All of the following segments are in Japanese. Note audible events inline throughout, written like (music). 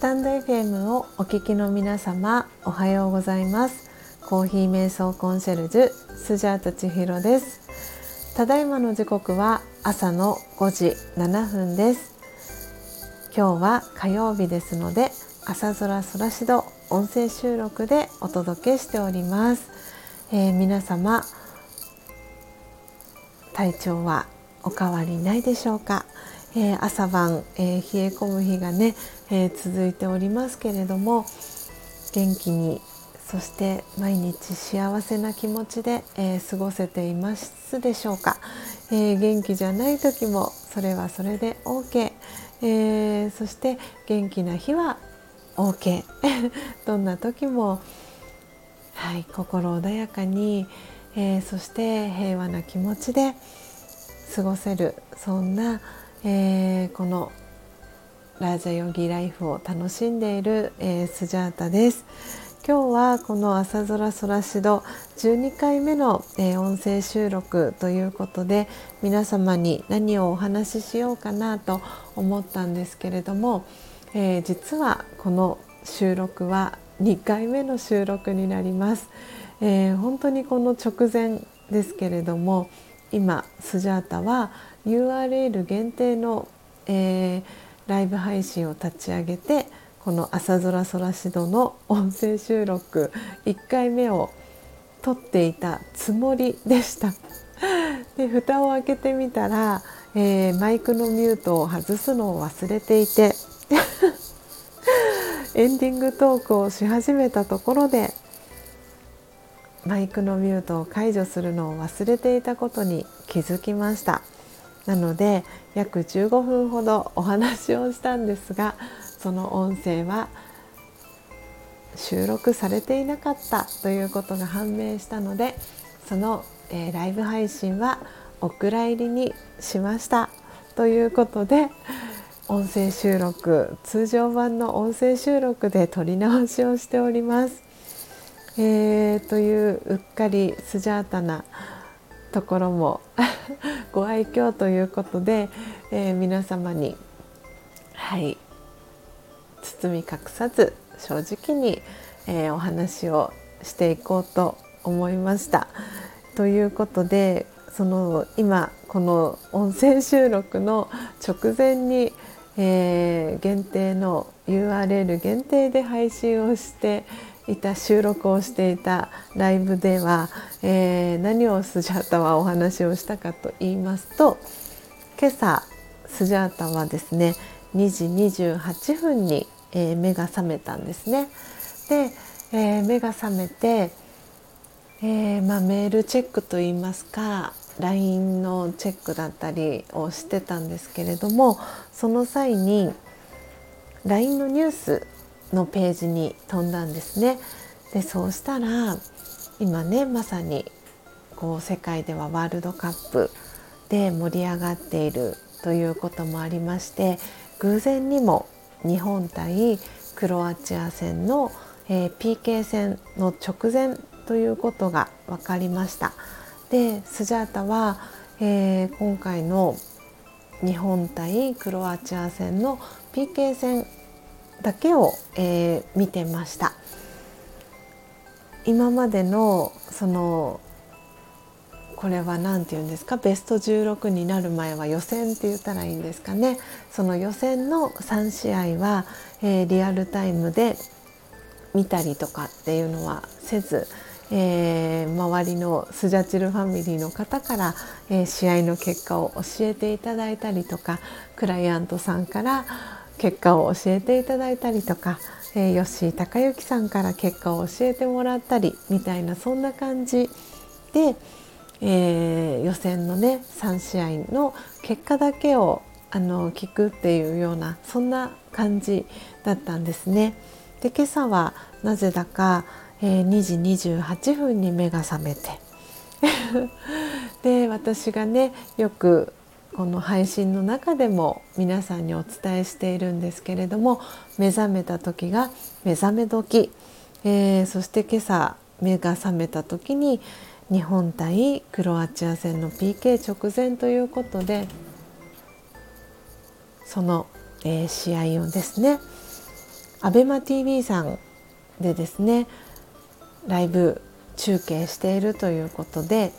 タンド FM をお聞きの皆様おはようございます。コーヒー瞑想コンシェルジュスジャータ千尋です。ただいまの時刻は朝の5時7分です。今日は火曜日ですので朝空空しど音声収録でお届けしております、えー、皆様体調はお変わりないでしょうか？えー、朝晩、えー、冷え込む日がね、えー、続いておりますけれども元気にそして毎日幸せな気持ちで、え過ごせていますでしょうか、え元気じゃない時もそれはそれで OK、えそして元気な日は OK (laughs) どんな時も、はい、心穏やかに、えそして平和な気持ちで過ごせるそんなえー、このラージャヨギライフを楽しんでいる、えー、スジャータです。今日はこの朝空空しど12回目の、えー、音声収録ということで皆様に何をお話ししようかなと思ったんですけれども、えー、実はこの収録は2回目の収録になります、えー、本当にこの直前ですけれども今スジャータは URL 限定の、えー、ライブ配信を立ち上げてこの「朝空空しど」の音声収録1回目を撮っていたつもりでした。(laughs) で蓋を開けてみたら、えー、マイクのミュートを外すのを忘れていて (laughs) エンディングトークをし始めたところでマイクのミュートを解除するのを忘れていたことに気づきました。なので約15分ほどお話をしたんですがその音声は収録されていなかったということが判明したのでその、えー、ライブ配信はお蔵入りにしましたということで音声収録通常版の音声収録で撮り直しをしております。えー、といううっかりスジャータなところも (laughs) ご愛嬌ということで、えー、皆様にはい包み隠さず正直に、えー、お話をしていこうと思いました。ということでその今この音声収録の直前に、えー、限定の URL 限定で配信をしていた収録をしていたライブでは、えー、何をスジャータはお話をしたかと言いますと今朝スジャータはですね2時28分に、えー、目が覚めたんですね。で、えー、目が覚めて、えまあ、メールチェックといいますか LINE のチェックだったりをしてたんですけれどもその際に LINE のニュースのページに飛んだんですね。でそうしたら今ねまさにこう世界ではワールドカップで盛り上がっているということもありまして偶然にも日本対クロアチア戦の、えー、PK 戦の直前ということが分かりました。でスジャータは、えー、今回の日本対クロアチア戦の PK 戦だけを、えー、見てました。今までのそのこれは何て言うんですか？ベスト16になる前は予選って言ったらいいんですかね？その予選の3試合は、えー、リアルタイムで見たりとかっていうのはせず、えー、周りのスジャチルファミリーの方から、えー、試合の結果を教えていただいたりとかクライアントさんから結果を教えていただいたりとか、えー、吉井孝之さんから結果を教えてもらったりみたいなそんな感じで、えー、予選のね3試合の結果だけをあの聞くっていうようなそんな感じだったんですね。で今朝はなぜだか、えー、2時28分に目が覚めて (laughs) で私がねよくこの配信の中でも皆さんにお伝えしているんですけれども目覚めた時が目覚め時、えー、そして今朝目が覚めた時に日本対クロアチア戦の PK 直前ということでその、えー、試合をですね ABEMATV さんでですねライブ中継しているということで、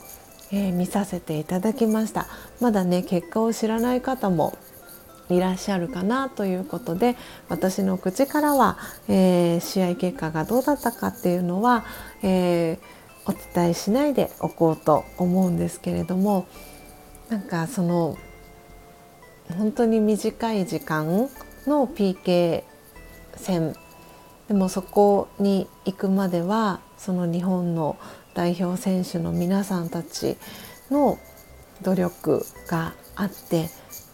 えー、見させていただきました。まだね結果を知らない方もいらっしゃるかなということで私の口からは、えー、試合結果がどうだったかっていうのは、えー、お伝えしないでおこうと思うんですけれどもなんかその本当に短い時間の PK 戦でもそこに行くまではその日本の代表選手の皆さんたちの努力があって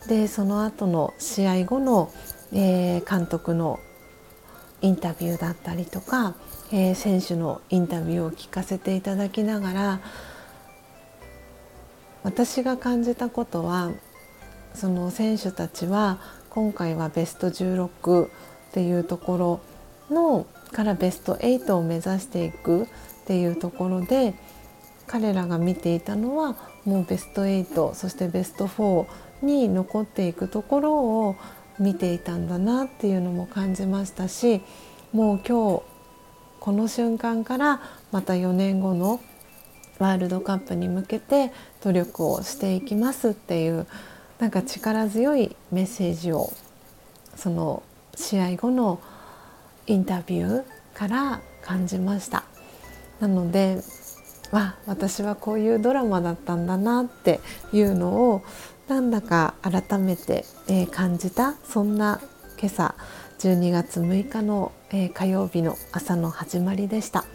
でその後の試合後の、えー、監督のインタビューだったりとか、えー、選手のインタビューを聞かせていただきながら私が感じたことはその選手たちは今回はベスト16っていうところのからベスト8を目指していくっていうところで彼らが見ていたのはもうベスト8そしてベスト4に残っていくところを見ていたんだなっていうのも感じましたしもう今日この瞬間からまた4年後のワールドカップに向けて努力をしていきますっていうなんか力強いメッセージをその試合後のインタビューから感じました。なのでわ私はこういうドラマだったんだなっていうのをなんだか改めて、えー、感じたそんな今朝12月6日の、えー、火曜日の朝の始まりでした。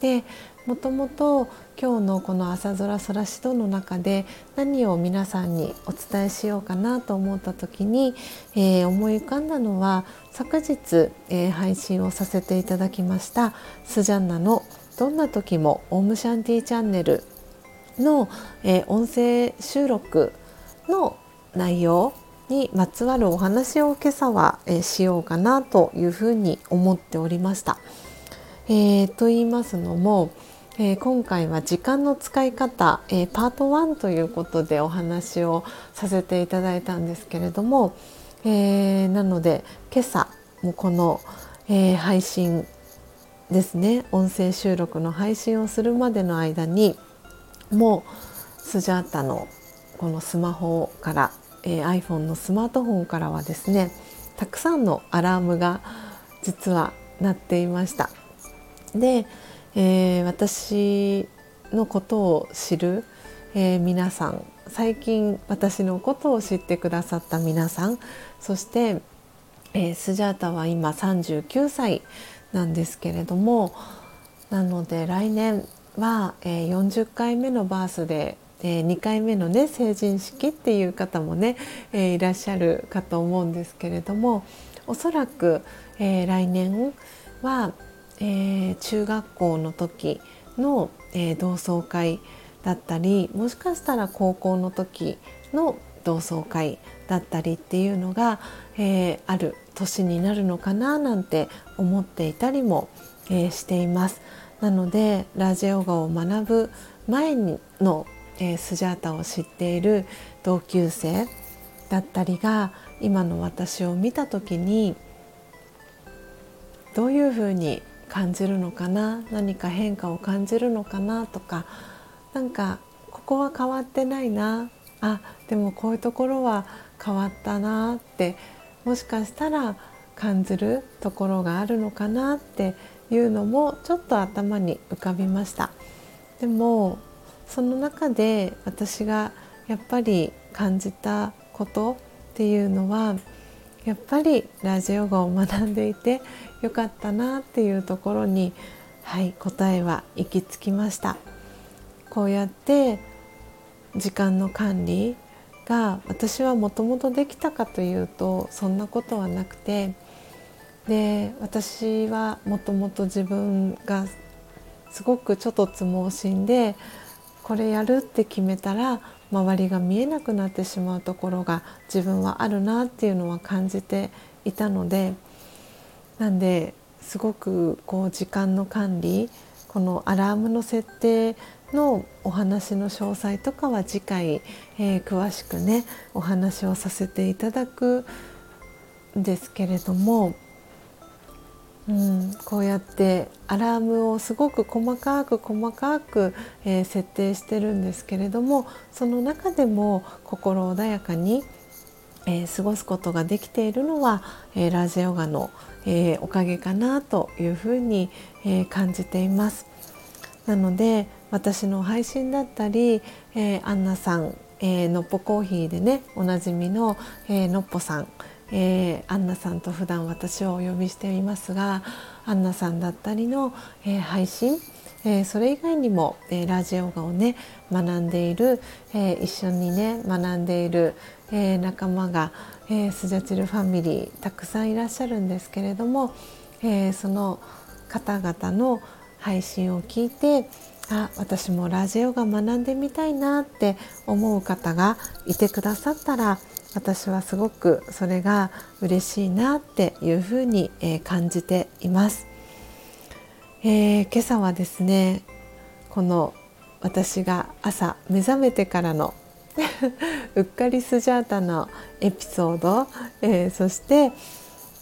でもともと今日のこの朝空空しどの中で何を皆さんにお伝えしようかなと思った時に、えー、思い浮かんだのは昨日、えー、配信をさせていただきましたスジャンナの「どんな時もオームシャンティチャンネルの」えー、音声収録の内容にまつわるお話を今朝は、えしようかなというふうに思っておりました。えー、と言いますのも、えー、今回は時間の使い方、えー、パート1ということでお話をさせていただいたんですけれども、え、なので今朝もこの、え配信ですね音声収録の配信をするまでの間にもうスジャータのこのスマホから、え iPhone のスマートフォンからはですねたくさんのアラームが実は鳴っていました。でえー、私のことを知る、えー、皆さん最近私のことを知ってくださった皆さんそして、えー、スジャータは今39歳なんですけれどもなので来年は、えー、40回目のバースデー、えー、2回目のね成人式っていう方もね、えー、いらっしゃるかと思うんですけれどもおそらく、えー、来年はえー、中学校の時の、えー、同窓会だったりもしかしたら高校の時の同窓会だったりっていうのが、えー、ある年になるのかななんて思っていたりも、えー、しています。なのでラジオガを学ぶ前の、えー、スジャータを知っている同級生だったりが今の私を見た時にどういうふうに感じるのかな何か変化を感じるのかなとかなんかここは変わってないなあでもこういうところは変わったなってもしかしたら感じるところがあるのかなっていうのもちょっと頭に浮かびました。でもその中で私がやっぱり感じたことっていうのはやっぱりラジオ語を学んでいてよかったなっていうところにはい答えは行き着きました。こうやって時間の管理が私はもともとできたかというとそんなことはなくてで私はもともと自分がすごくちょっとつ盲信でこれやるって決めたら周りが見えなくなってしまうところが自分はあるなっていうのは感じていたのでなんですごくこう時間の管理このアラームの設定のお話の詳細とかは次回、えー、詳しくねお話をさせていただくんですけれどもうん、こうやってアラームをすごく細かく細かく、えー、設定してるんですけれどもその中でも心穏やかに、えー、過ごすことができているのは、えー、ラジヨガの、えおかげかなというふうに、え感じています。なので私の配信だったり、えアンナさん、えのっぽコーヒーでねおなじみの、えのっぽさんえー、アンナさんと普段私をお呼びしていますがアンナさんだったりの、えー、配信、えー、それ以外にも、えラジオガをね学んでいる、え一緒にね学んでいる、え仲間が、えスジャチルファミリーたくさんいらっしゃるんですけれども、えその方々の配信を聞いてあ私もラジオが学んでみたいなって思う方がいてくださったら私はすごくそれが嬉しいなっていうふうに、えー、感じています、えー、今朝はですねこの私が朝目覚めてからの (laughs) うっかりスジャータのエピソード、えー、そして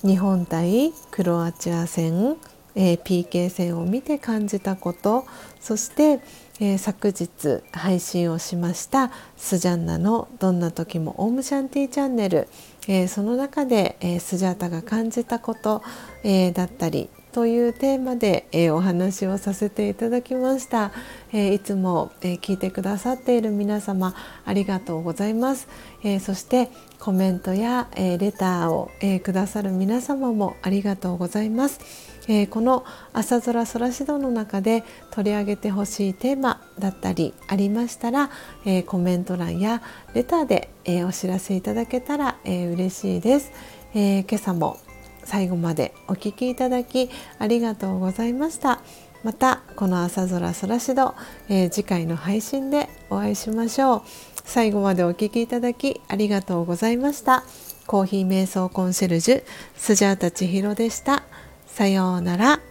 日本対クロアチア戦、えー、PK 戦を見て感じたこと。そしてえー、昨日配信をしましたスジャンナの「どんな時もオウムシャンティーチャンネル」えー、その中で、えー、スジャータが感じたこと、えだったりというテーマで、えお話をさせていただきました、えいつも、え聞いてくださっている皆様ありがとうございます、えそしてコメントや、えレターを、えくださる皆様もありがとうございます。えー、この「朝空空指導」の中で取り上げてほしいテーマだったりありましたら、えー、コメント欄やレターで、えー、お知らせいただけたら、えー、嬉しいです、え今朝も最後までお聴きいただきありがとうございましたまたこの朝空空しど、え次回の配信でお会いしましょう最後までお聴きいただきありがとうございましたコーヒー瞑想コンシェルジュスジャータ千尋でした。さようなら。